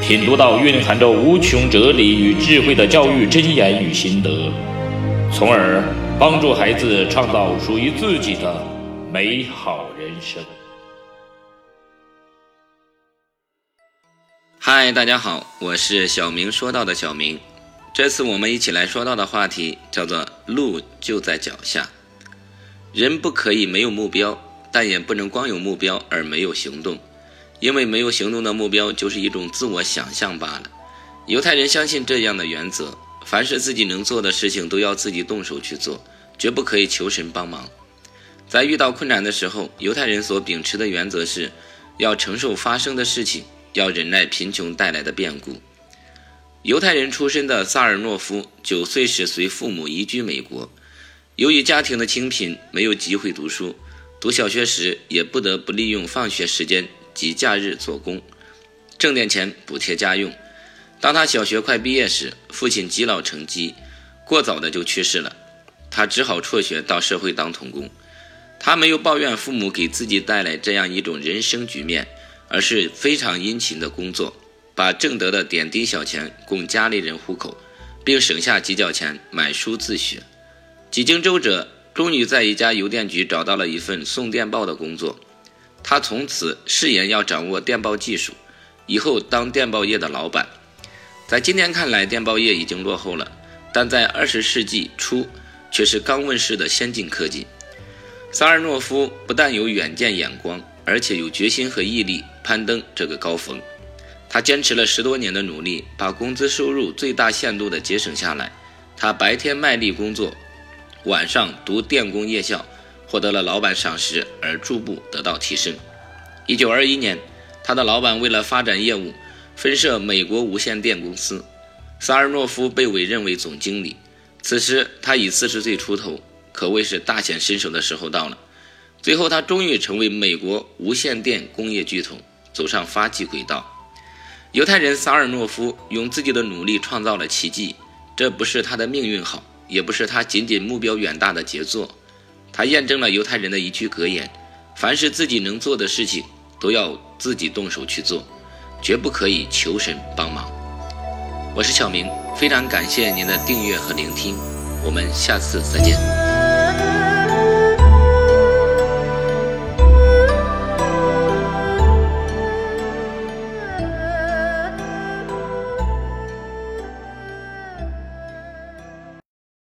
品读到蕴含着无穷哲理与智慧的教育箴言与心得，从而帮助孩子创造属于自己的美好人生。嗨，大家好，我是小明说到的小明。这次我们一起来说到的话题叫做“路就在脚下”。人不可以没有目标，但也不能光有目标而没有行动，因为没有行动的目标就是一种自我想象罢了。犹太人相信这样的原则：凡是自己能做的事情，都要自己动手去做，绝不可以求神帮忙。在遇到困难的时候，犹太人所秉持的原则是：要承受发生的事情，要忍耐贫穷带来的变故。犹太人出身的萨尔诺夫九岁时随父母移居美国，由于家庭的清贫，没有机会读书。读小学时也不得不利用放学时间及假日做工，挣点钱补贴家用。当他小学快毕业时，父亲积劳成疾，过早的就去世了，他只好辍学到社会当童工。他没有抱怨父母给自己带来这样一种人生局面，而是非常殷勤的工作。把挣得的点滴小钱供家里人糊口，并省下几角钱买书自学。几经周折，终于在一家邮电局找到了一份送电报的工作。他从此誓言要掌握电报技术，以后当电报业的老板。在今天看来，电报业已经落后了，但在二十世纪初却是刚问世的先进科技。萨尔诺夫不但有远见眼光，而且有决心和毅力攀登这个高峰。他坚持了十多年的努力，把工资收入最大限度地节省下来。他白天卖力工作，晚上读电工夜校，获得了老板赏识，而逐步得到提升。一九二一年，他的老板为了发展业务，分设美国无线电公司，萨尔诺夫被委任为总经理。此时他已四十岁出头，可谓是大显身手的时候到了。最后，他终于成为美国无线电工业巨头，走上发迹轨道。犹太人萨尔诺夫用自己的努力创造了奇迹，这不是他的命运好，也不是他仅仅目标远大的杰作，他验证了犹太人的一句格言：凡是自己能做的事情，都要自己动手去做，绝不可以求神帮忙。我是小明，非常感谢您的订阅和聆听，我们下次再见。